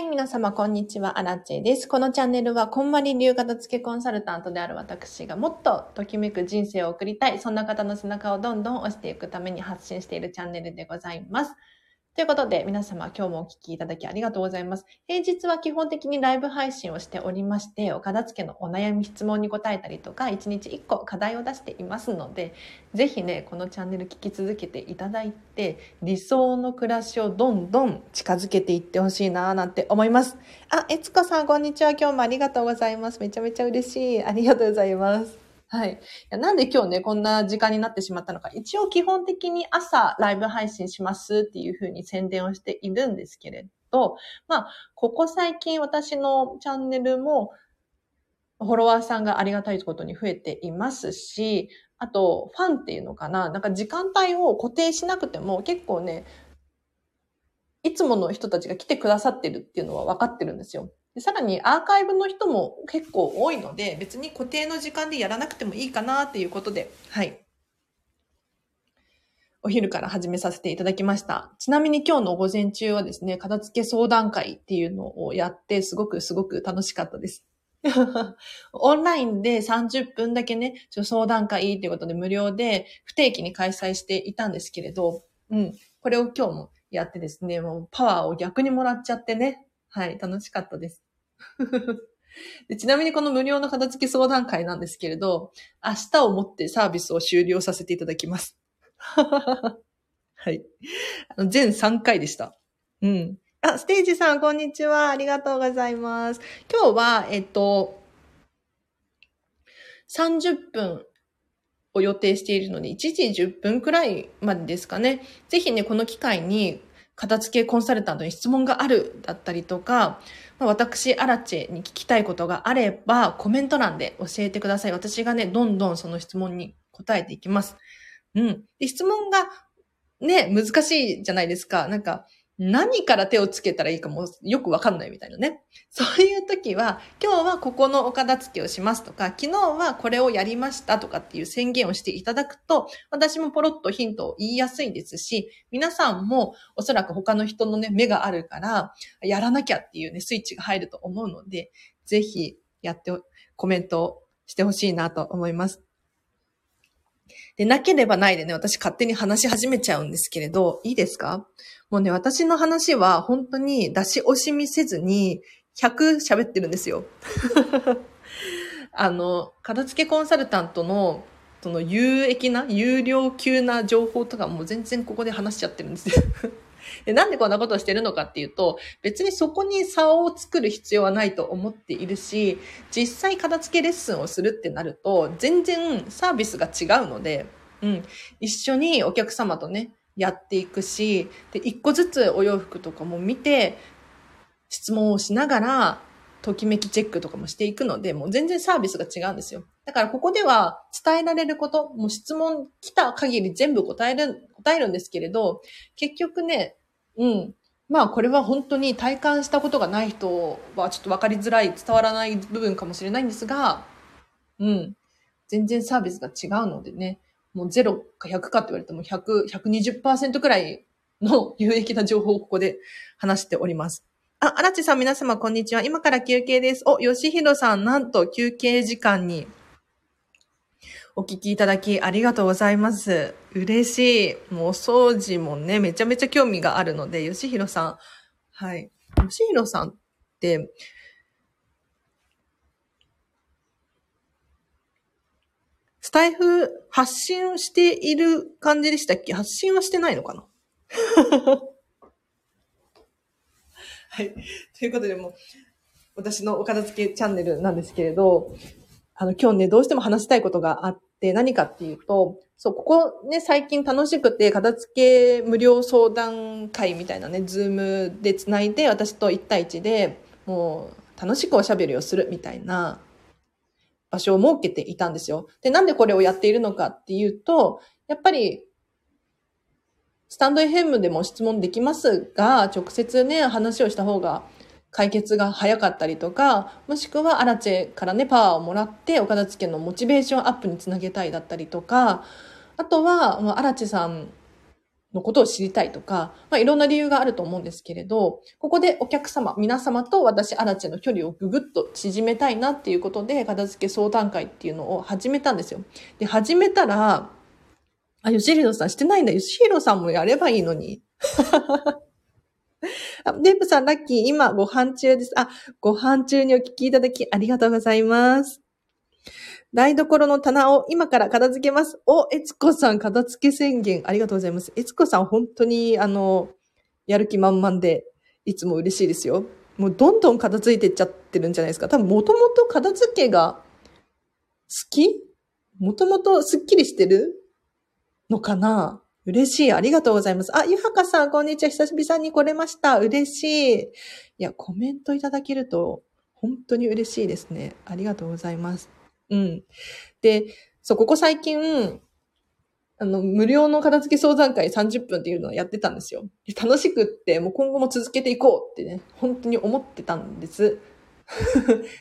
い、皆様、こんにちは。アラチェです。このチャンネルは、こんまり流型付けコンサルタントである私がもっとときめく人生を送りたい、そんな方の背中をどんどん押していくために発信しているチャンネルでございます。ということで、皆様今日もお聞きいただきありがとうございます。平日は基本的にライブ配信をしておりまして、お片付けのお悩み質問に答えたりとか、1日1個課題を出していますので、ぜひね、このチャンネル聞き続けていただいて、理想の暮らしをどんどん近づけていってほしいなぁなんて思います。あ、えつこさん、こんにちは。今日もありがとうございます。めちゃめちゃ嬉しい。ありがとうございます。はい。なんで今日ね、こんな時間になってしまったのか。一応基本的に朝ライブ配信しますっていうふうに宣伝をしているんですけれど、まあ、ここ最近私のチャンネルもフォロワーさんがありがたいことに増えていますし、あと、ファンっていうのかななんか時間帯を固定しなくても結構ね、いつもの人たちが来てくださってるっていうのは分かってるんですよ。でさらにアーカイブの人も結構多いので、別に固定の時間でやらなくてもいいかなっていうことで、はい。お昼から始めさせていただきました。ちなみに今日の午前中はですね、片付け相談会っていうのをやって、すごくすごく楽しかったです。オンラインで30分だけね、ちょ相談会っていうことで無料で不定期に開催していたんですけれど、うん、これを今日もやってですね、もうパワーを逆にもらっちゃってね、はい、楽しかったです。でちなみにこの無料の片付け相談会なんですけれど、明日をもってサービスを終了させていただきます。はい。あの全3回でした。うん。あ、ステージさん、こんにちは。ありがとうございます。今日は、えっと、30分を予定しているので、1時10分くらいまでですかね。ぜひね、この機会に片付けコンサルタントに質問があるだったりとか、ま、私、アラチェに聞きたいことがあれば、コメント欄で教えてください。私がね、どんどんその質問に答えていきます。うん。で、質問がね、難しいじゃないですか。なんか、何から手をつけたらいいかもよくわかんないみたいなね。そういう時は、今日はここのお片付けをしますとか、昨日はこれをやりましたとかっていう宣言をしていただくと、私もポロッとヒントを言いやすいですし、皆さんもおそらく他の人のね、目があるから、やらなきゃっていうね、スイッチが入ると思うので、ぜひやって、コメントしてほしいなと思います。で、なければないでね、私勝手に話し始めちゃうんですけれど、いいですか？もうね、私の話は本当に出し惜しみせずに100喋ってるんですよ。あの、片付けコンサルタントのその有益な、有料級な情報とかも全然ここで話しちゃってるんですよ。でなんでこんなことをしてるのかっていうと、別にそこに差を作る必要はないと思っているし、実際片付けレッスンをするってなると、全然サービスが違うので、うん、一緒にお客様とね、やっていくし、で、一個ずつお洋服とかも見て、質問をしながら、ときめきチェックとかもしていくので、もう全然サービスが違うんですよ。だからここでは伝えられること、もう質問来た限り全部答える、答えるんですけれど、結局ね、うん。まあこれは本当に体感したことがない人はちょっとわかりづらい、伝わらない部分かもしれないんですが、うん。全然サービスが違うのでね。もう0か100かって言われても100、120%くらいの有益な情報をここで話しております。あ、荒地さん皆様こんにちは。今から休憩です。お、吉弘さん、なんと休憩時間にお聞きいただきありがとうございます。嬉しい。もう掃除もね、めちゃめちゃ興味があるので、吉弘さん。はい。吉弘さんって、スタイフ発信をしている感じでしたっけ？発信はしてないのかな？はい。ということでもう私のお片付けチャンネルなんですけれど、あの、今日ね、どうしても話したいことがあって、何かっていうと、そう、ここね、最近楽しくて、片付け無料相談会みたいなね、ズームでつないで、私と1対1で、もう、楽しくおしゃべりをするみたいな場所を設けていたんですよ。で、なんでこれをやっているのかっていうと、やっぱり、スタンド FM でも質問できますが、直接ね、話をした方が解決が早かったりとか、もしくはアラチェからね、パワーをもらって、お片付けのモチベーションアップにつなげたいだったりとか、あとは、アラチェさんのことを知りたいとか、まあ、いろんな理由があると思うんですけれど、ここでお客様、皆様と私、アラチェの距離をぐぐっと縮めたいなっていうことで、片付け相談会っていうのを始めたんですよ。で、始めたら、あ、吉弘さんしてないんだ。吉弘さんもやればいいのに。あデープさん、ラッキー、今、ご飯中です。あ、ご飯中にお聞きいただき、ありがとうございます。台所の棚を今から片付けます。お、えつこさん、片付け宣言、ありがとうございます。えつこさん、本当に、あの、やる気満々で、いつも嬉しいですよ。もう、どんどん片付いてっちゃってるんじゃないですか。多分、もともと片付けが好き？もともとスッキリしてるのかな？嬉しい。ありがとうございます。あ、ゆはかさん、こんにちは。久々に来れました。嬉しい。いや、コメントいただけると、本当に嬉しいですね。ありがとうございます。うん。で、そう、ここ最近、あの、無料の片付け相談会30分っていうのをやってたんですよ。楽しくって、もう今後も続けていこうってね、本当に思ってたんです。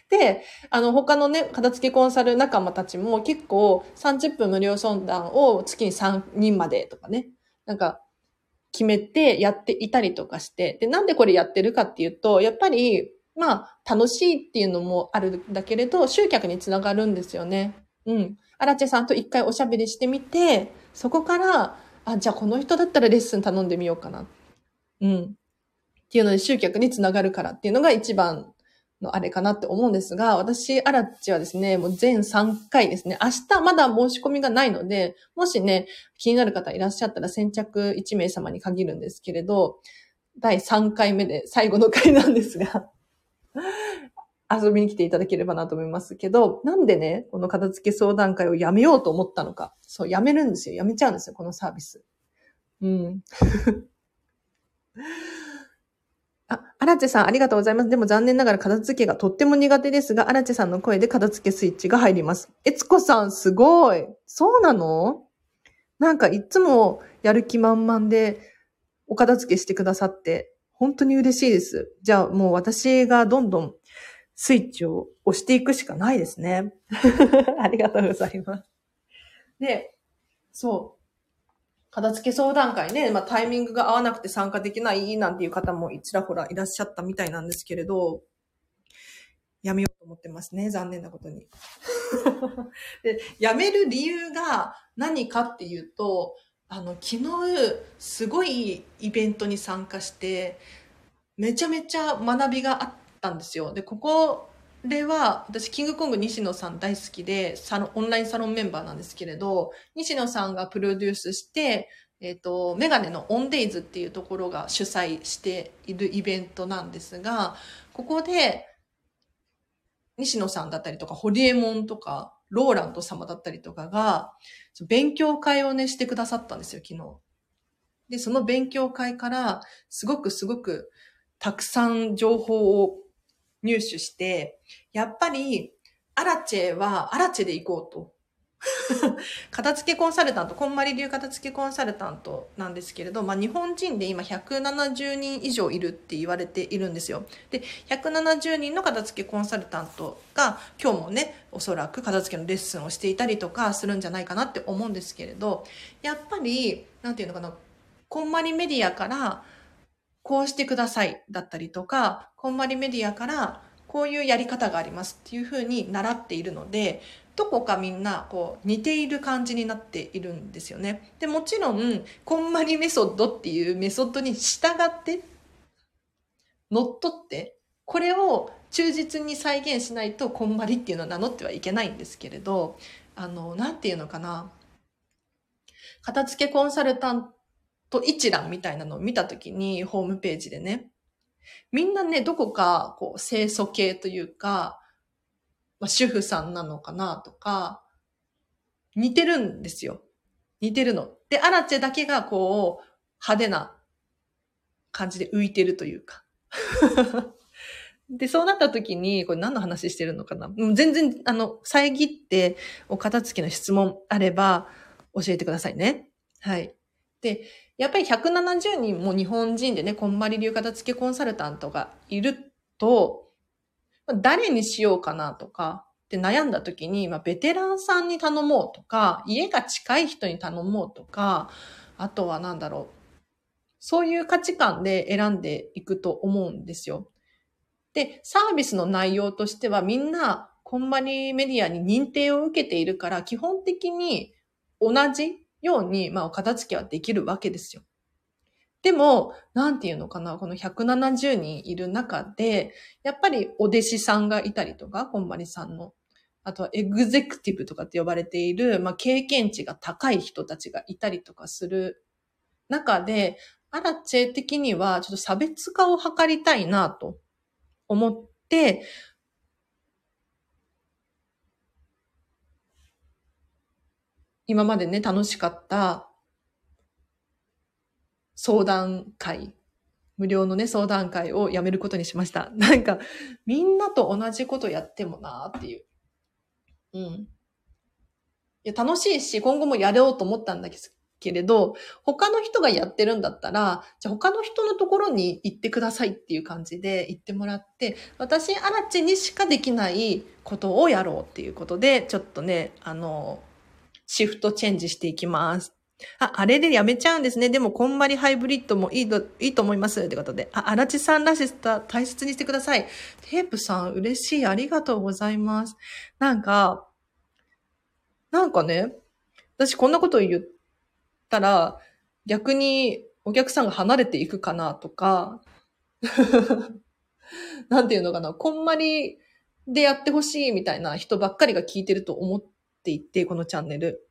で、あの、他のね、片付けコンサル仲間たちも結構30分無料相談を月に3人までとかね、なんか決めてやっていたりとかして、で、なんでこれやってるかっていうと、やっぱり、まあ、楽しいっていうのもあるんだけれど、集客につながるんですよね。うん。アラチェさんと一回おしゃべりしてみて、そこから、あ、じゃあこの人だったらレッスン頼んでみようかな。うん。っていうので集客につながるからっていうのが一番のあれかなって思うんですが、私、アラッチはですね、もう全3回ですね、明日まだ申し込みがないので、もしね、気になる方いらっしゃったら先着1名様に限るんですけれど、第3回目で最後の回なんですが 遊びに来ていただければなと思いますけど、なんでね、この片付け相談会をやめようと思ったのか。そう、やめるんですよ。やめちゃうんですよ、このサービス。うん。あ、アラチェさんありがとうございます。でも残念ながら片付けがとっても苦手ですが、アラチェさんの声で片付けスイッチが入ります。えつこさんすごい。そうなの？なんかいつもやる気満々でお片付けしてくださって、本当に嬉しいです。じゃあもう私がどんどんスイッチを押していくしかないですね。ありがとうございます。で、そう。片付け相談会ね、まあタイミングが合わなくて参加できないなんていう方もちらほらいらっしゃったみたいなんですけれど、やめようと思ってますね。残念なことに。で、やめる理由が何かっていうと、あの、昨日、すごいイベントに参加して、めちゃめちゃ学びがあったんですよ。で、ここれは、私、キングコング西野さん大好きで、サロ、オンラインサロンメンバーなんですけれど、西野さんがプロデュースして、えっ、ー、と、メガネのオンデイズっていうところが主催しているイベントなんですが、ここで、西野さんだったりとか、ホリエモンとか、ローランド様だったりとかが、勉強会をね、してくださったんですよ、昨日。で、その勉強会から、すごくすごく、たくさん情報を入手して、やっぱり、アラチェはアラチェで行こうと。片付けコンサルタント、こんまり流片付けコンサルタントなんですけれど、まあ日本人で今170人以上いるって言われているんですよ。で、170人の片付けコンサルタントが今日もね、おそらく片付けのレッスンをしていたりとかするんじゃないかなって思うんですけれど、やっぱり、なんていうのかな、こんまりメディアからこうしてくださいだったりとか、こんまりメディアからこういうやり方がありますっていうふうに習っているので、どこかみんなこう似ている感じになっているんですよね。で、もちろん、こんまりメソッドっていうメソッドに従って、乗っ取って、これを忠実に再現しないとこんまりっていうのは名乗ってはいけないんですけれど、あの、なんていうのかな。片付けコンサルタンと一覧みたいなのを見たときに、ホームページでね、みんなね、どこか、こう、清楚系というか、まあ、主婦さんなのかなとか、似てるんですよ。似てるの。で、アラチェだけがこう、派手な感じで浮いてるというか。で、そうなった時に、これ何の話してるのかな全然、あの、遮って、お片付けの質問あれば、教えてくださいね。はい。で、やっぱり170人も日本人でね、こんまり流片付けコンサルタントがいると、誰にしようかなとか、って悩んだ時に、まあ、ベテランさんに頼もうとか、家が近い人に頼もうとか、あとは何だろうそういう価値観で選んでいくと思うんですよ。で、サービスの内容としてはみんな、こんまりメディアに認定を受けているから、基本的に同じように、まあ、お片付けはできるわけですよ。でも、なんていうのかな、この170人いる中で、やっぱりお弟子さんがいたりとか、こんまりさんの。あとはエグゼクティブとかって呼ばれている、まあ、経験値が高い人たちがいたりとかする中で、アラチェ的にはちょっと差別化を図りたいなと思って、今までね、楽しかった相談会、無料のね、相談会をやめることにしました。なんか、みんなと同じことやってもなーっていう。うん。いや、楽しいし、今後もやろうと思ったんだけれど、他の人がやってるんだったら、じゃあ他の人のところに行ってくださいっていう感じで行ってもらって、私、アラチにしかできないことをやろうっていうことで、ちょっとね、あの、シフトチェンジしていきます。あ、あれでやめちゃうんですね。でも、こんまりハイブリッドもいいと、いいと思います。ってことで。あ、荒地さんらしさ大切にしてください。テープさん、嬉しい。ありがとうございます。なんか、なんかね、私こんなこと言ったら、逆にお客さんが離れていくかなとか、なんていうのかな、こんまりでやってほしいみたいな人ばっかりが聞いてると思ってっていて、このチャンネル。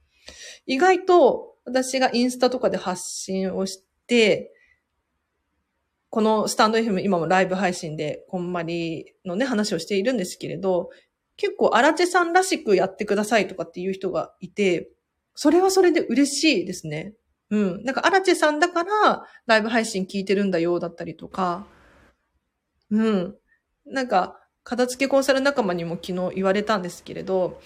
意外と私がインスタとかで発信をして、このスタンド FM 今もライブ配信でこんまりのね話をしているんですけれど、結構荒地さんらしくやってくださいとかっていう人がいて、それはそれで嬉しいですね。うん。なんか荒地さんだからライブ配信聞いてるんだよだったりとか、うん。なんか、片付けコンサル仲間にも昨日言われたんですけれど、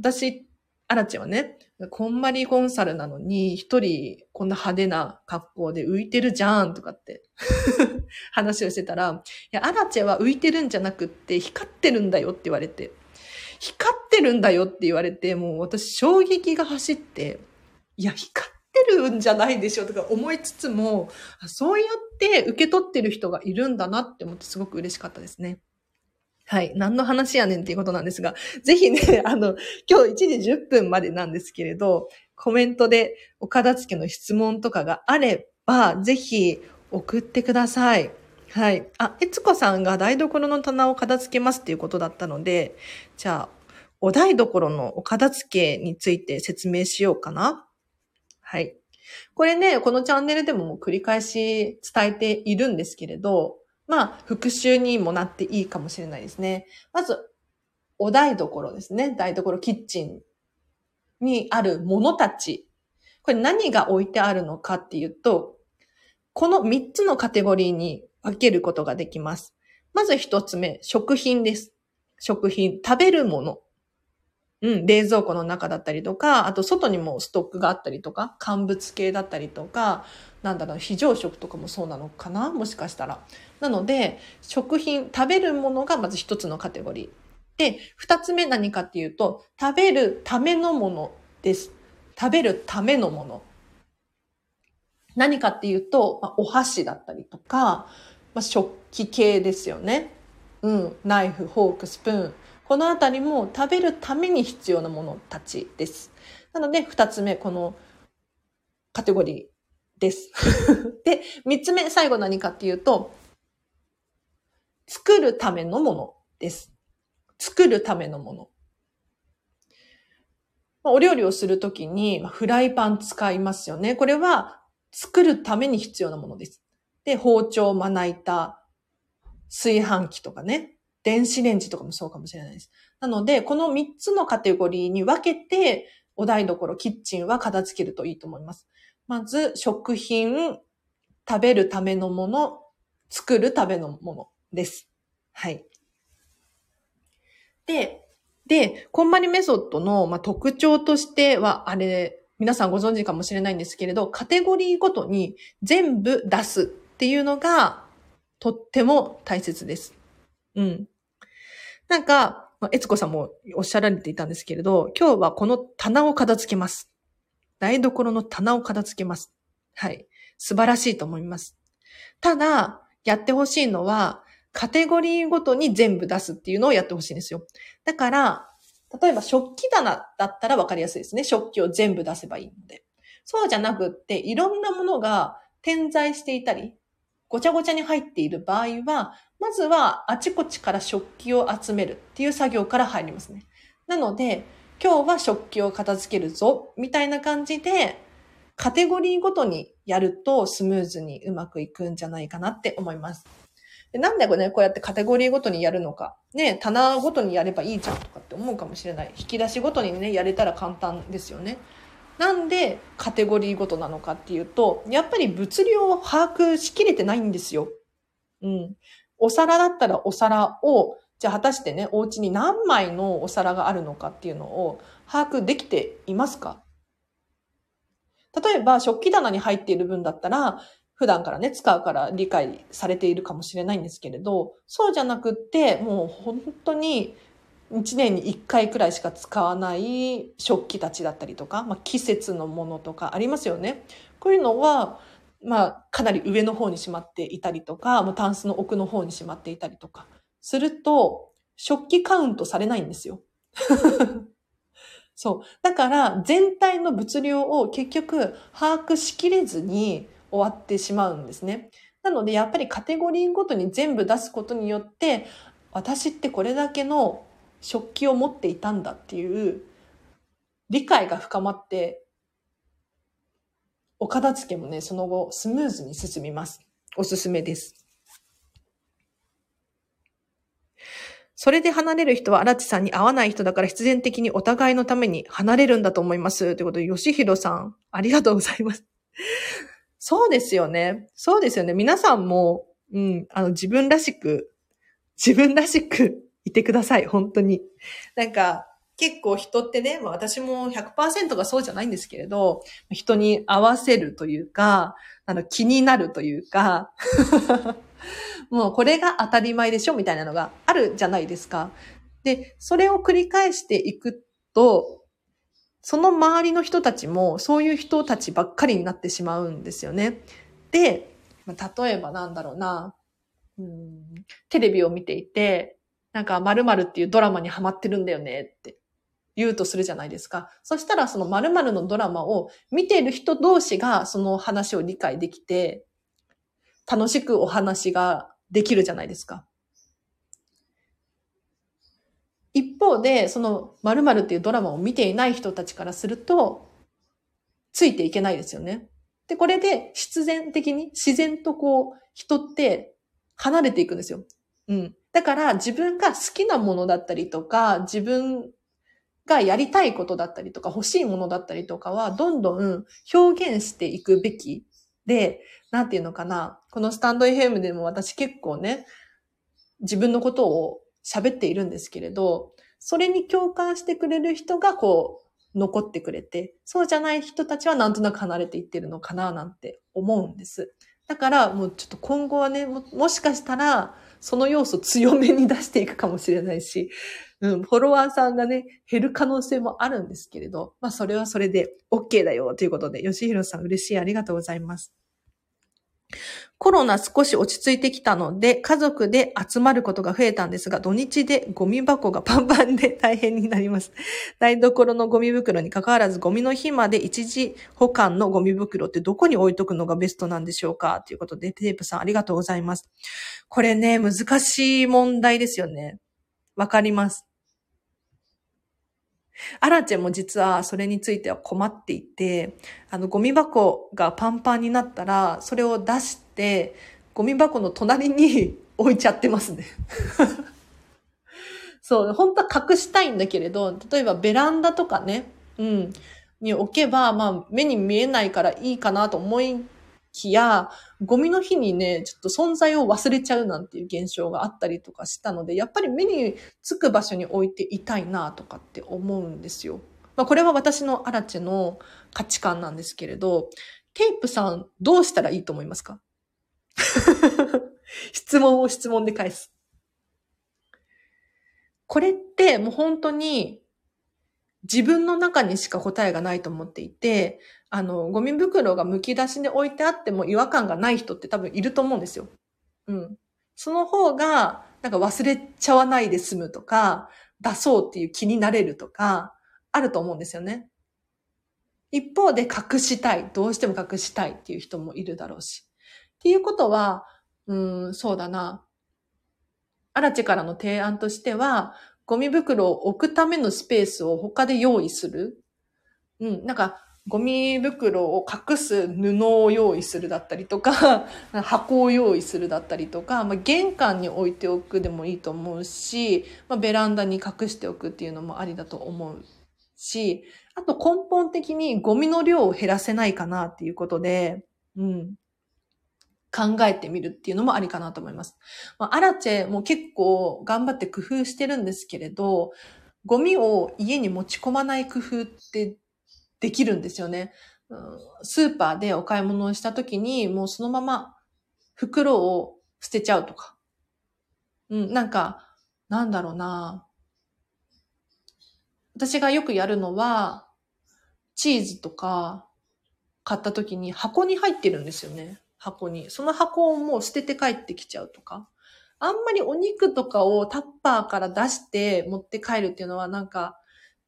私アラチはね、こんまりコンサルなのに、一人こんな派手な格好で浮いてるじゃんとかって 話をしてたら、いや、アラチェは浮いてるんじゃなくって光ってるんだよって言われて、光ってるんだよって言われて、もう私衝撃が走って、いや、光ってるんじゃないでしょとか思いつつも、そうやって受け取ってる人がいるんだなって思ってすごく嬉しかったですね。はい。何の話やねんっていうことなんですが、ぜひね、あの、今日1時10分までなんですけれど、コメントでお片付けの質問とかがあれば、ぜひ送ってください。はい。あ、えつこさんが台所の棚を片付けますっていうことだったので、じゃあ、お台所のお片付けについて説明しようかな。はい。これね、このチャンネルでももう繰り返し伝えているんですけれど、まあ、復習にもなっていいかもしれないですね。まず、お台所ですね。台所、キッチンにあるものたち。これ何が置いてあるのかっていうと、この3つのカテゴリーに分けることができます。まず1つ目、食品です。食品、食べるもの。うん、冷蔵庫の中だったりとか、あと外にもストックがあったりとか、乾物系だったりとか、なんだろう、非常食とかもそうなのかなもしかしたら。なので、食品、食べるものがまず一つのカテゴリー。で、二つ目何かっていうと、食べるためのものです。食べるためのもの。何かっていうと、まあ、お箸だったりとか、まあ、食器系ですよね。うん。ナイフ、フォーク、スプーン。このあたりも食べるために必要なものたちです。なので、二つ目、このカテゴリー。です。で、三つ目、最後何かっていうと、作るためのものです。作るためのもの。お料理をするときに、フライパン使いますよね。これは作るために必要なものです。で、包丁、まな板、炊飯器とかね、電子レンジとかもそうかもしれないです。なので、この3つのカテゴリーに分けて、お台所、キッチンは片付けるといいと思います。まず、食品、食べるためのもの、作るためのものです。はい。で、で、こんまりメソッドの、まあ、特徴としては、あれ、皆さんご存知かもしれないんですけれど、カテゴリーごとに全部出すっていうのが、とっても大切です。うん。なんか、まあ、えつこさんもおっしゃられていたんですけれど、今日はこの棚を片付けます。台所の棚を片付けます。はい。素晴らしいと思います。ただ、やってほしいのは、カテゴリーごとに全部出すっていうのをやってほしいんですよ。だから、例えば食器棚だったら分かりやすいですね。食器を全部出せばいいので。そうじゃなくって、いろんなものが点在していたり、ごちゃごちゃに入っている場合は、まずはあちこちから食器を集めるっていう作業から入りますね。なので、今日は食器を片付けるぞ、みたいな感じで、カテゴリーごとにやるとスムーズにうまくいくんじゃないかなって思います。でなんでこね、こうやってカテゴリーごとにやるのか。ね、棚ごとにやればいいじゃんとかって思うかもしれない。引き出しごとにね、やれたら簡単ですよね。なんでカテゴリーごとなのかっていうと、やっぱり物量を把握しきれてないんですよ。うん。お皿だったらお皿を、じゃあ果たしてね、お家に何枚のお皿があるのかっていうのを把握できていますか？例えば食器棚に入っている分だったら、普段からね、使うから理解されているかもしれないんですけれど、そうじゃなくって、もう本当に1年に1回くらいしか使わない食器たちだったりとか、まあ、季節のものとかありますよね。こういうのは、まあ、かなり上の方にしまっていたりとか、もうタンスの奥の方にしまっていたりとか、すると、食器カウントされないんですよ。そう。だから、全体の物量を結局把握しきれずに、終わってしまうんですね。なので、やっぱりカテゴリーごとに全部出すことによって、私ってこれだけの食器を持っていたんだっていう理解が深まって、お片付けもね、その後スムーズに進みます。おすすめです。それで離れる人は荒地さんに会わない人だから必然的にお互いのために離れるんだと思います。ということで、吉弘さん、ありがとうございます。そうですよね。そうですよね。皆さんも、うん、あの、自分らしく、自分らしくいてください。本当に。なんか、結構人ってね、まあ、私も100%がそうじゃないんですけれど、人に合わせるというか、あの、気になるというか、もうこれが当たり前でしょみたいなのがあるじゃないですか。で、それを繰り返していくと、その周りの人たちもそういう人たちばっかりになってしまうんですよね。で、例えばなんだろうな、うん、テレビを見ていて、なんか〇〇っていうドラマにハマってるんだよねって言うとするじゃないですか。そしたらその〇〇のドラマを見ている人同士がその話を理解できて、楽しくお話ができるじゃないですか。一方で、その〇〇っていうドラマを見ていない人たちからすると、ついていけないですよね。で、これで必然的に、自然とこう、人って離れていくんですよ。うん。だから自分が好きなものだったりとか、自分がやりたいことだったりとか、欲しいものだったりとかは、どんどん表現していくべきで、なんていうのかな。このスタンド FM でも私結構ね、自分のことを喋っているんですけれど、それに共感してくれる人がこう、残ってくれて、そうじゃない人たちはなんとなく離れていってるのかななんて思うんです。だからもうちょっと今後はね、ももしかしたら、その要素強めに出していくかもしれないし、うん、フォロワーさんがね、減る可能性もあるんですけれど、まあそれはそれで OK だよということで、吉弘さん嬉しいありがとうございます。コロナ少し落ち着いてきたので、家族で集まることが増えたんですが、土日でゴミ箱が パンパンで大変になります。台所のゴミ袋に関わらず、ゴミの日まで一時保管のゴミ袋ってどこに置いとくのがベストなんでしょうかということで、テープさんありがとうございます。これね、難しい問題ですよね。わかります。アラチェも実はそれについては困っていて、あの、ゴミ箱がパンパンになったら、それを出して、ゴミ箱の隣に 置いちゃってますね。そう、本当は隠したいんだけれど、例えばベランダとかね、うん、に置けば、まあ、目に見えないからいいかなと思いきや、ゴミの日にね、ちょっと存在を忘れちゃうなんていう現象があったりとかしたので、やっぱり目につく場所に置いていたいなとかって思うんですよ。まあ、これは私のアラチェの価値観なんですけれど、テープさんどうしたらいいと思いますか？質問を質問で返す。これってもう本当に自分の中にしか答えがないと思っていて、あの、ゴミ袋が剥き出しで置いてあっても違和感がない人って多分いると思うんですよ。うん。その方が、なんか忘れちゃわないで済むとか、出そうっていう気になれるとか、あると思うんですよね。一方で隠したい。どうしても隠したいっていう人もいるだろうし。っていうことは、うん、そうだな。アラチからの提案としては、ゴミ袋を置くためのスペースを他で用意する？うん、なんか、ゴミ袋を隠す布を用意するだったりとか、箱を用意するだったりとか、まあ、玄関に置いておくでもいいと思うし、まあ、ベランダに隠しておくっていうのもありだと思うし、あと根本的にゴミの量を減らせないかなっていうことで、うん。考えてみるっていうのもありかなと思います。まあ、アラチェも結構頑張って工夫してるんですけれど、ゴミを家に持ち込まない工夫ってできるんですよね。スーパーでお買い物をした時に、もうそのまま袋を捨てちゃうとか。うん、なんか、なんだろうな。私がよくやるのは、チーズとか買った時に箱に入ってるんですよね。箱に。その箱をもう捨てて帰ってきちゃうとか。あんまりお肉とかをタッパーから出して持って帰るっていうのはなんか、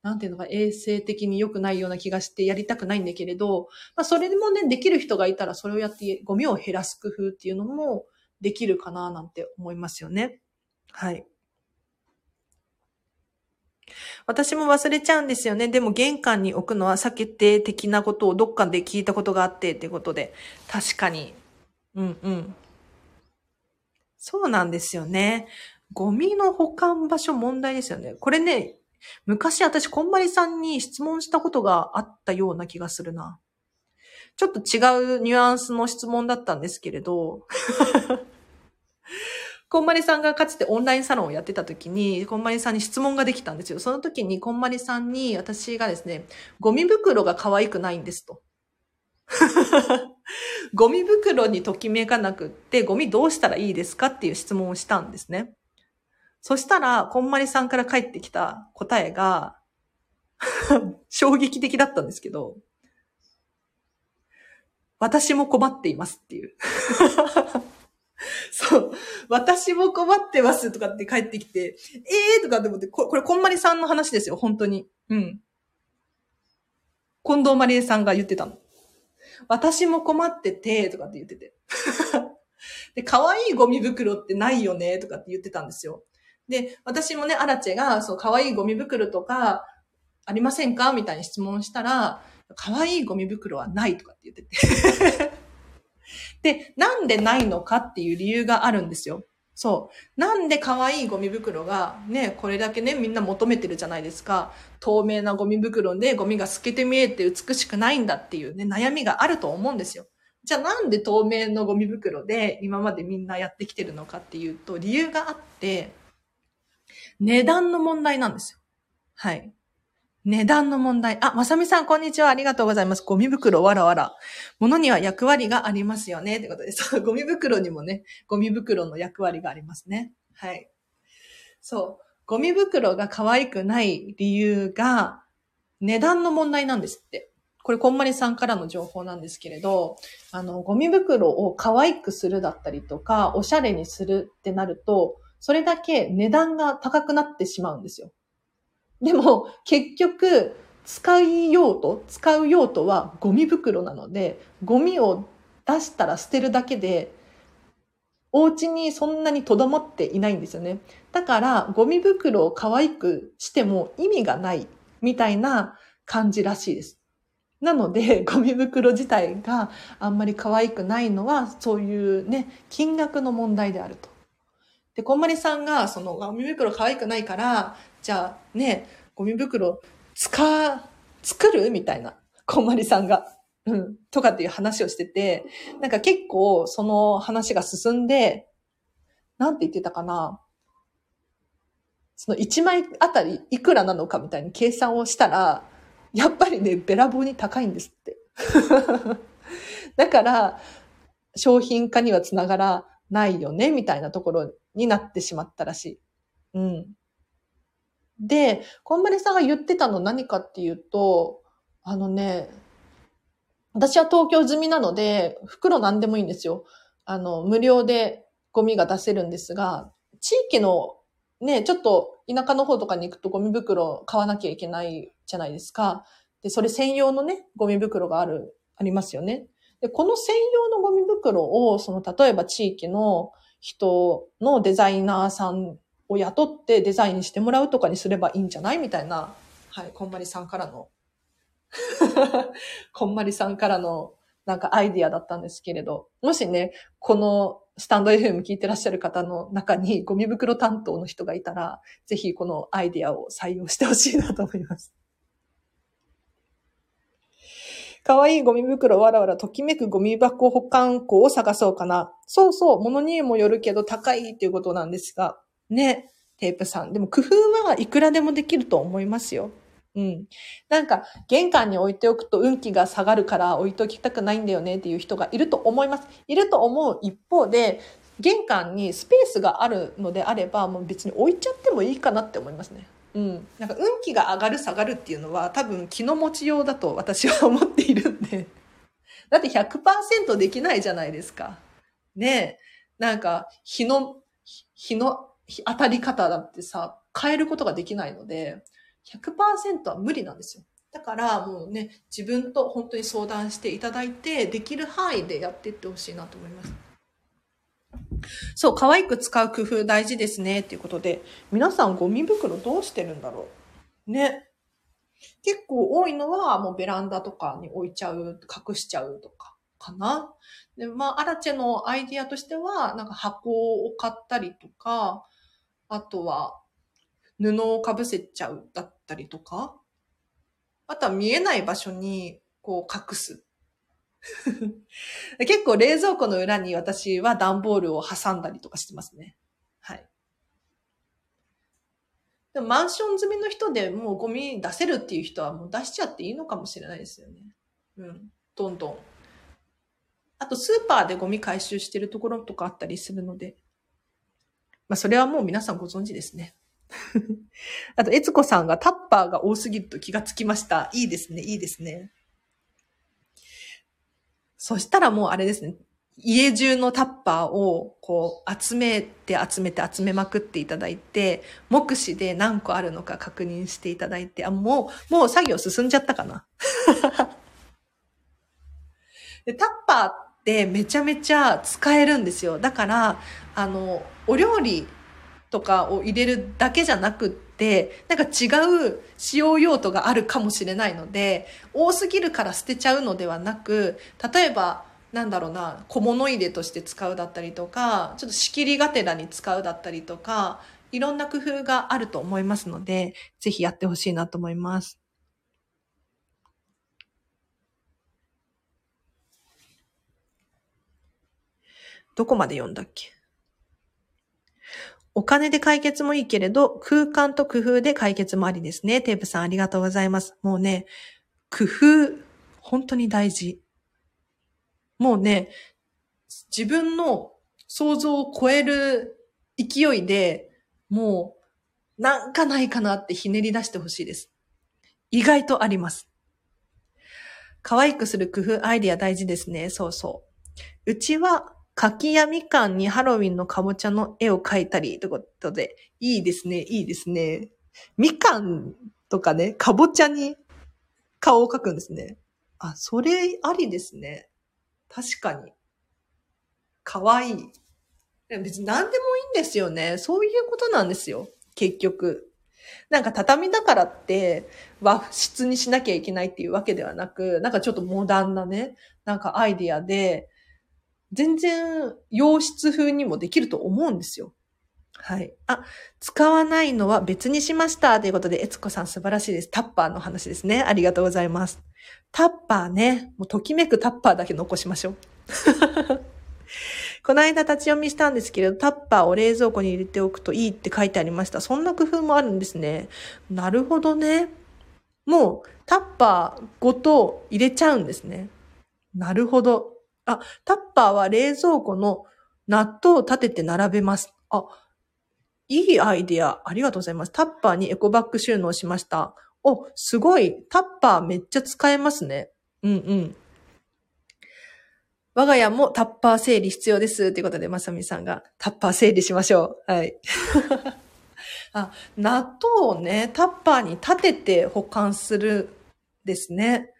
なんていうのか衛生的に良くないような気がしてやりたくないんだけれど、まあそれでもね、できる人がいたらそれをやってゴミを減らす工夫っていうのもできるかななんて思いますよね。はい。私も忘れちゃうんですよね。でも玄関に置くのは避けて的なことをどっかで聞いたことがあってってことで。確かに。うんうん。そうなんですよね。ゴミの保管場所問題ですよね。これね、昔私、こんまりさんに質問したことがあったような気がするな。ちょっと違うニュアンスの質問だったんですけれど、こんまりさんがかつてオンラインサロンをやってた時に、こんまりさんに質問ができたんですよ。その時にこんまりさんに私がですね、ゴミ袋が可愛くないんですと。ゴミ袋にときめかなくって、ゴミどうしたらいいですかっていう質問をしたんですね。そしたら、こんまりさんから返ってきた答えが 衝撃的だったんですけど、私も困っていますっていう そう。私も困ってますとかって帰ってきて、ええー、とかって思って、これ、こんまりさんの話ですよ、本当に。うん。近藤まりえさんが言ってたの。私も困ってて、とかって言ってて。で、可愛いゴミ袋ってないよね、とかって言ってたんですよ。で、私もね、アラチェが、そう、可愛いゴミ袋とか、ありませんか？みたいに質問したら、可愛いゴミ袋はないとかって言ってて で、なんでないのかっていう理由があるんですよ。そう。なんで可愛いゴミ袋がね、これだけね、みんな求めてるじゃないですか。透明なゴミ袋でゴミが透けて見えて美しくないんだっていうね、悩みがあると思うんですよ。じゃあなんで透明のゴミ袋で今までみんなやってきてるのかっていうと、理由があって、値段の問題なんですよ。はい。値段の問題。あ、まさみさん、こんにちは。ありがとうございます。ゴミ袋、わらわら。物には役割がありますよね。ということで、そう、ゴミ袋にもね、ゴミ袋の役割がありますね。はい。そう。ゴミ袋が可愛くない理由が、値段の問題なんですって。これ、こんまりさんからの情報なんですけれど、あの、ゴミ袋を可愛くするだったりとか、おしゃれにするってなると、それだけ値段が高くなってしまうんですよ。でも、結局、使い用途、使う用途はゴミ袋なので、ゴミを出したら捨てるだけで、お家にそんなに留まっていないんですよね。だから、ゴミ袋を可愛くしても意味がないみたいな感じらしいです。なので、ゴミ袋自体があんまり可愛くないのは、そういうね、金額の問題であると。で、こんまりさんが、その、ゴミ袋可愛くないから、じゃあね、ゴミ袋使、作る？みたいな、こんまりさんが。うん。とかっていう話をしてて、なんか結構その話が進んで、なんて言ってたかな。その1枚あたりいくらなのかみたいに計算をしたら、やっぱりね、べらぼうに高いんですって。だから、商品化にはつながらないよね、みたいなところになってしまったらしい。うん。で、こんまりさんが言ってたの何かっていうと、あのね、私は東京済みなので、袋何でもいいんですよ。あの、無料でゴミが出せるんですが、地域のね、ちょっと田舎の方とかに行くとゴミ袋買わなきゃいけないじゃないですか。で、それ専用のね、ゴミ袋がある、ありますよね。で、この専用のゴミ袋を、その、例えば地域の人のデザイナーさんを雇ってデザインしてもらうとかにすればいいんじゃない？みたいな、はい、こんまりさんからの。こんまりさんからのなんかアイディアだったんですけれど、もしね、このスタンド FM 聞いてらっしゃる方の中にゴミ袋担当の人がいたら、ぜひこのアイディアを採用してほしいなと思います。かわいいゴミ袋わらわらときめくゴミ箱保管庫を探そうかな。そうそう、物にもよるけど高いっていうことなんですが、ね、テープさん。でも工夫はいくらでもできると思いますよ。うん。なんか、玄関に置いておくと運気が下がるから置いときたくないんだよねっていう人がいると思います。いると思う一方で、玄関にスペースがあるのであれば、もう別に置いちゃってもいいかなって思いますね。うん。なんか運気が上がる下がるっていうのは多分気の持ちようだと私は思っているんで。だって100%できないじゃないですか。ねえ。なんか、日の、日の当たり方だってさ、変えることができないので、100%は無理なんですよ。だからもうね、自分と本当に相談していただいて、できる範囲でやっていってほしいなと思います。そう、可愛く使う工夫大事ですね、っていうことで、皆さんゴミ袋どうしてるんだろう？ね。結構多いのはもうベランダとかに置いちゃう、隠しちゃうとかかな？で、まあ、アラチェのアイディアとしては、なんか箱を買ったりとか、あとは布をかぶせちゃうだったりとか、あとは見えない場所にこう隠す。結構冷蔵庫の裏に私は段ボールを挟んだりとかしてますね。はい。でもマンション済みの人でもうゴミ出せるっていう人はもう出しちゃっていいのかもしれないですよね。うん。どんどん。あとスーパーでゴミ回収してるところとかあったりするので。まあそれはもう皆さんご存知ですね。あと、えつこさんがタッパーが多すぎると気がつきました。いいですね、いいですね。そしたらもうあれですね。家中のタッパーをこう集めて集めて集めまくっていただいて、目視で何個あるのか確認していただいて、あ、もう、もう作業進んじゃったかな。でタッパーってめちゃめちゃ使えるんですよ。だから、あの、お料理とかを入れるだけじゃなくって、なんか違う使用用途があるかもしれないので、多すぎるから捨てちゃうのではなく、例えば、なんだろうな、小物入れとして使うだったりとか、ちょっと仕切りがてらに使うだったりとか、いろんな工夫があると思いますので、ぜひやってほしいなと思います。どこまで読んだっけ？お金で解決もいいけれど、空間と工夫で解決もありですね。テープさんありがとうございます。もうね、工夫、本当に大事。もうね、自分の想像を超える勢いで、もう、なんかないかなってひねり出してほしいです。意外とあります。可愛くする工夫、アイディア大事ですね。そうそう。うちは柿やみかんにハロウィンのかぼちゃの絵を描いたり、ということで、いいですね、いいですね。みかんとかね、かぼちゃに顔を描くんですね。あ、それありですね。確かに。かわいい。別に何でもいいんですよね。そういうことなんですよ。結局。なんか畳だからって和室にしなきゃいけないっていうわけではなく、なんかちょっとモダンなね、なんかアイディアで、全然洋室風にもできると思うんですよ。はい。あ、使わないのは別にしました。ということで、えつこさん素晴らしいです。タッパーの話ですね。ありがとうございます。タッパーね。もうときめくタッパーだけ残しましょう。この間立ち読みしたんですけれど、タッパーを冷蔵庫に入れておくといいって書いてありました。そんな工夫もあるんですね。なるほどね。もう、タッパーごと入れちゃうんですね。なるほど。あ、タッパーは冷蔵庫の納豆を立てて並べます。あ、いいアイディア。ありがとうございます。タッパーにエコバッグ収納しました。お、すごい。タッパーめっちゃ使えますね。うんうん。我が家もタッパー整理必要です。ということで、まさみさんがタッパー整理しましょう。はい。あ、納豆をね、タッパーに立てて保管するですね。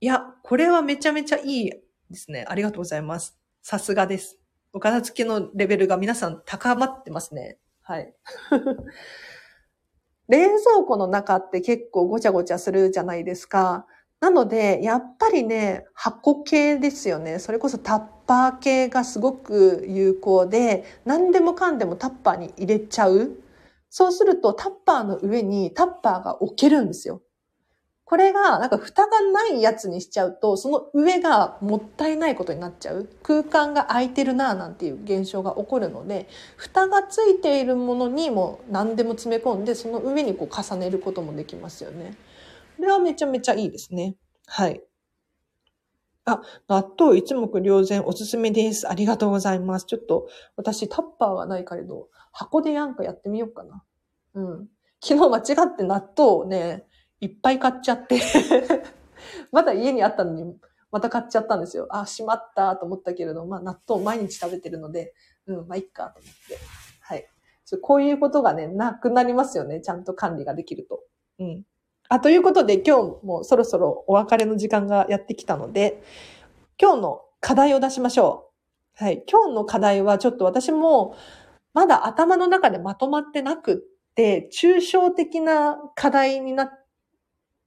いや、これはめちゃめちゃいいですね。ありがとうございます。さすがです。お片付けのレベルが皆さん高まってますね。はい。冷蔵庫の中って結構ごちゃごちゃするじゃないですか。なので、やっぱりね、箱系ですよね。それこそタッパー系がすごく有効で、何でもかんでもタッパーに入れちゃう。そうするとタッパーの上にタッパーが置けるんですよ。これが、なんか蓋がないやつにしちゃうと、その上がもったいないことになっちゃう。空間が空いてるなぁなんていう現象が起こるので、蓋がついているものにも何でも詰め込んで、その上にこう重ねることもできますよね。これはめちゃめちゃいいですね。はい。あ、納豆一目瞭然おすすめです。ありがとうございます。ちょっと、私タッパーはないかれど、箱でなんかやってみようかな。うん。昨日間違って納豆をね、いっぱい買っちゃって まだ家にあったのに、また買っちゃったんですよ。あ、しまったと思ったけれど、まあ納豆毎日食べてるので、うん、まあいっかと思って。はい。こういうことがね、なくなりますよね。ちゃんと管理ができると。うん。あ、ということで今日もそろそろお別れの時間がやってきたので、今日の課題を出しましょう。はい。今日の課題はちょっと私もまだ頭の中でまとまってなくって、抽象的な課題になって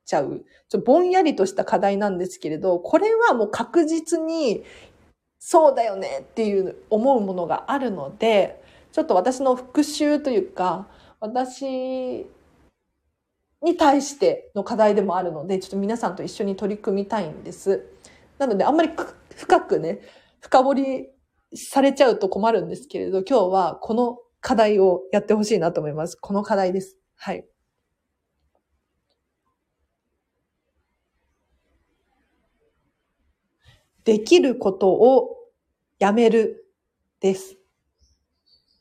ちゃう。ちょぼんやりとした課題なんですけれど、これはもう確実にそうだよねっていう思うものがあるので、ちょっと私の復習というか、私に対しての課題でもあるので、ちょっと皆さんと一緒に取り組みたいんです。なので、あんまり深くね、深掘りされちゃうと困るんですけれど、今日はこの課題をやってほしいなと思います。この課題です。はい。できることをやめるです。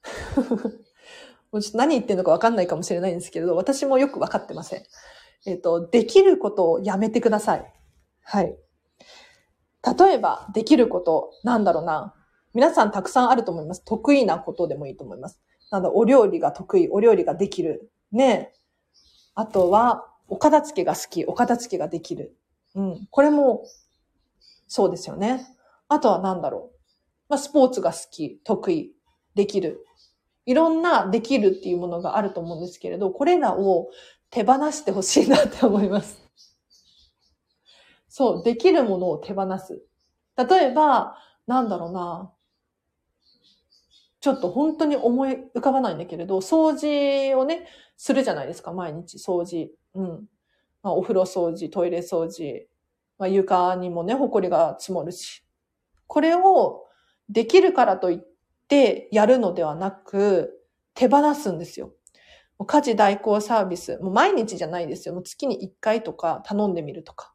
もうちょっと何言ってんのかわかんないかもしれないんですけれど、私もよくわかってません。えっ、ー、と、できることをやめてください。はい。例えば、できること、なんだろうな。皆さんたくさんあると思います。得意なことでもいいと思います。なんだ、お料理が得意、お料理ができる。ねあとは、お片付けが好き、お片付けができる。うん。これもそうですよね。あとは何だろう。まあ、スポーツが好き、得意、できる。いろんなできるっていうものがあると思うんですけれど、これらを手放してほしいなって思います。そう、できるものを手放す。例えば、なんだろうな。ちょっと本当に思い浮かばないんだけれど、掃除をね、するじゃないですか、毎日掃除。うん。まあ、お風呂掃除、トイレ掃除、まあ、床にもね、埃が積もるし。これをできるからといってやるのではなく、手放すんですよ。家事代行サービス、もう毎日じゃないですよ。もう月に1回とか頼んでみるとか。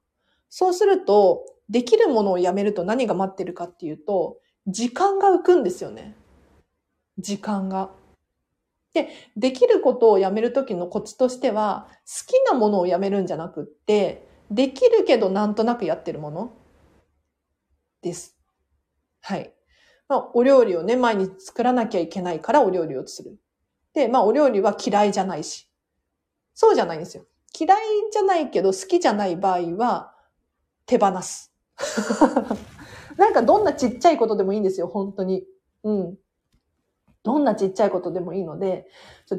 そうすると、できるものをやめると何が待ってるかっていうと、時間が浮くんですよね。時間が。で、できることをやめるときのコツとしては、好きなものをやめるんじゃなくって、できるけどなんとなくやってるもの？です。はい。まあ、お料理をね、毎日作らなきゃいけないからお料理をする。で、まあ、お料理は嫌いじゃないし。そうじゃないんですよ。嫌いじゃないけど好きじゃない場合は手放す。なんかどんなちっちゃいことでもいいんですよ、本当に。うん。どんなちっちゃいことでもいいので、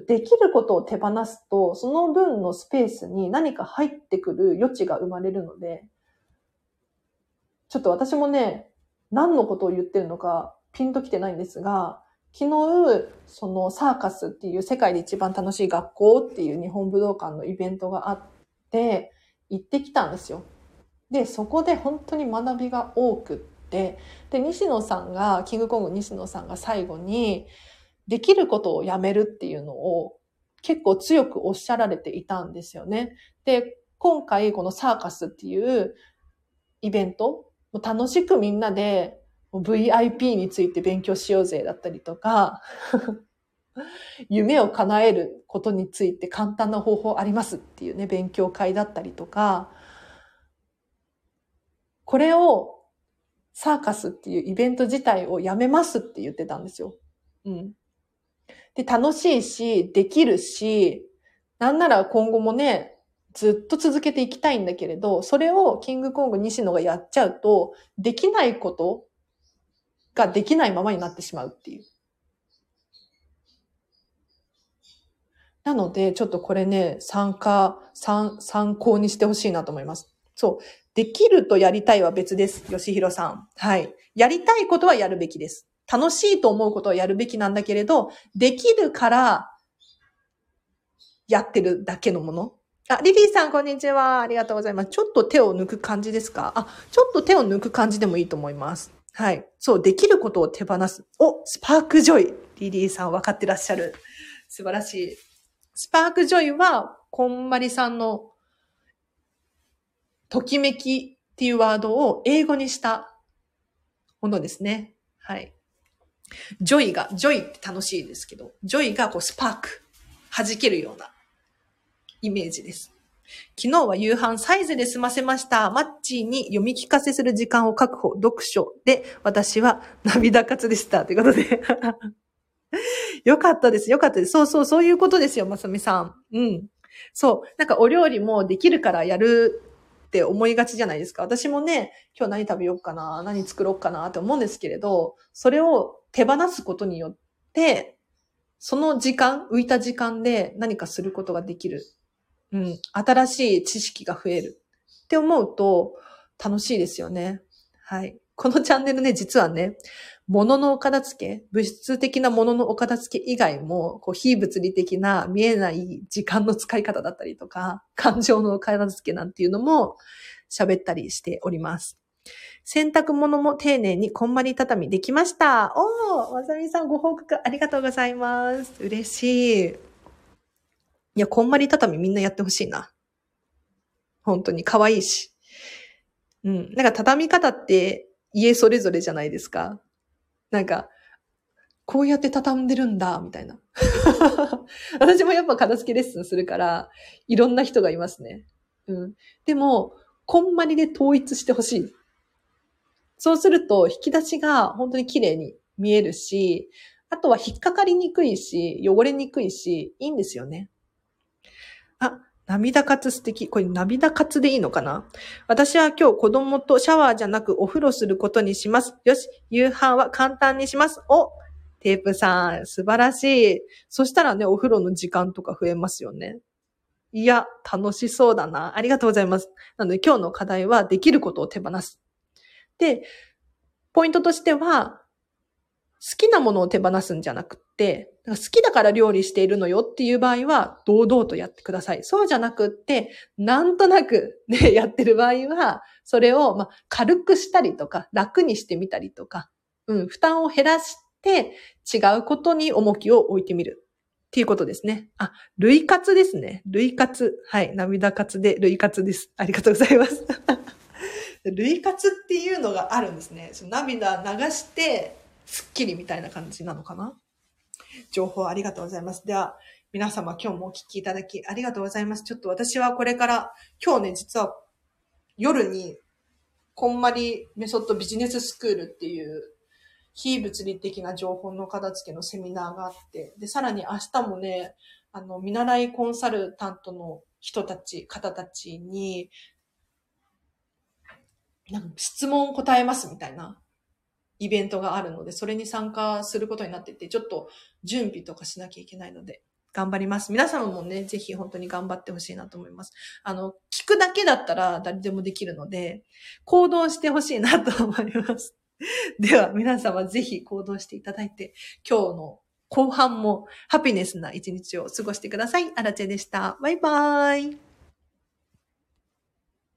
できることを手放すと、その分のスペースに何か入ってくる余地が生まれるので、ちょっと私もね、何のことを言ってるのかピンときてないんですが、昨日、そのサーカスっていう世界で一番楽しい学校っていう日本武道館のイベントがあって、行ってきたんですよ。で、そこで本当に学びが多くって、で、西野さんが、キングコング西野さんが最後に、できることをやめるっていうのを結構強くおっしゃられていたんですよね。で、今回このサーカスっていうイベント、楽しくみんなで VIP について勉強しようぜだったりとか、夢を叶えることについて簡単な方法ありますっていうね、勉強会だったりとか、これをサーカスっていうイベント自体をやめますって言ってたんですよ。うん。で、楽しいし、できるし、なんなら今後もね、ずっと続けていきたいんだけれど、それをキングコング西野がやっちゃうと、できないことができないままになってしまうっていう。なので、ちょっとこれね、参加、参、参考にしてほしいなと思います。そう。できるとやりたいは別です。吉弘さん。はい。やりたいことはやるべきです。楽しいと思うことはやるべきなんだけれど、できるからやってるだけのもの。あ、リリーさん、こんにちは。ありがとうございます。ちょっと手を抜く感じですか？あ、ちょっと手を抜く感じでもいいと思います。はい。そう、できることを手放す。お、 spark joy。リリーさん、分かってらっしゃる。素晴らしい。 spark joy は、こんまりさんの、ときめきっていうワードを英語にしたものですね。はい。joy が、 joy って楽しいですけど、 joy がこう spark、弾けるようなイメージです。昨日は夕飯サイゼで済ませました。マッチーに読み聞かせする時間を確保、読書で、私は涙活でした。ということで。よかったです。よかったです。そうそう、そういうことですよ、まさみさん。うん。そう。なんかお料理もできるからやるって思いがちじゃないですか。私もね、今日何食べようかな、何作ろうかなって思うんですけれど、それを手放すことによって、その時間、浮いた時間で何かすることができる。うん。新しい知識が増える。って思うと楽しいですよね。はい。このチャンネルね、実はね、物のお片付け、物質的なもののお片付け以外も、こう、非物理的な見えない時間の使い方だったりとか、感情のお片付けなんていうのも喋ったりしております。洗濯物も丁寧にこんまり畳できました。おー、わさみさんご報告ありがとうございます。嬉しい。いや、こんまり畳みんなやってほしいな。本当に可愛いし。うん。なんか畳み方って家それぞれじゃないですか。なんか、こうやって畳んでるんだ、みたいな。私もやっぱ片付けレッスンするから、いろんな人がいますね。うん。でも、こんまりで統一してほしい。そうすると、引き出しが本当に綺麗に見えるし、あとは引っかかりにくいし、汚れにくいし、いいんですよね。あ、涙活素敵。これ涙活でいいのかな？私は今日子供とシャワーじゃなくお風呂することにします。よし、夕飯は簡単にします。おテープさん、素晴らしい。そしたらね、お風呂の時間とか増えますよね。いや、楽しそうだな。ありがとうございます。なので今日の課題はできることを手放す。で、ポイントとしては、好きなものを手放すんじゃなくって、好きだから料理しているのよっていう場合は、堂々とやってください。そうじゃなくって、なんとなくね、やってる場合は、それを、ま、軽くしたりとか、楽にしてみたりとか、うん、負担を減らして、違うことに重きを置いてみる。っていうことですね。あ、類活ですね。類活。はい。涙活で類活です。ありがとうございます。類活っていうのがあるんですね。その涙流して、スッキリみたいな感じなのかな情報ありがとうございます。では、皆様今日もお聞きいただきありがとうございます。ちょっと私はこれから、今日ね、実は夜に、こんまりメソッドビジネススクールっていう非物理的な情報の片付けのセミナーがあって、で、さらに明日もね、あの、見習いコンサルタントの人たち、方たちに、なんか質問答えますみたいなイベントがあるので、それに参加することになってて、ちょっと準備とかしなきゃいけないので、頑張ります。皆様もね、ぜひ本当に頑張ってほしいなと思います。あの、聞くだけだったら誰でもできるので、行動してほしいなと思います。では、皆様ぜひ行動していただいて、今日の後半もハピネスな一日を過ごしてください。アラチェでした。バイバーイ。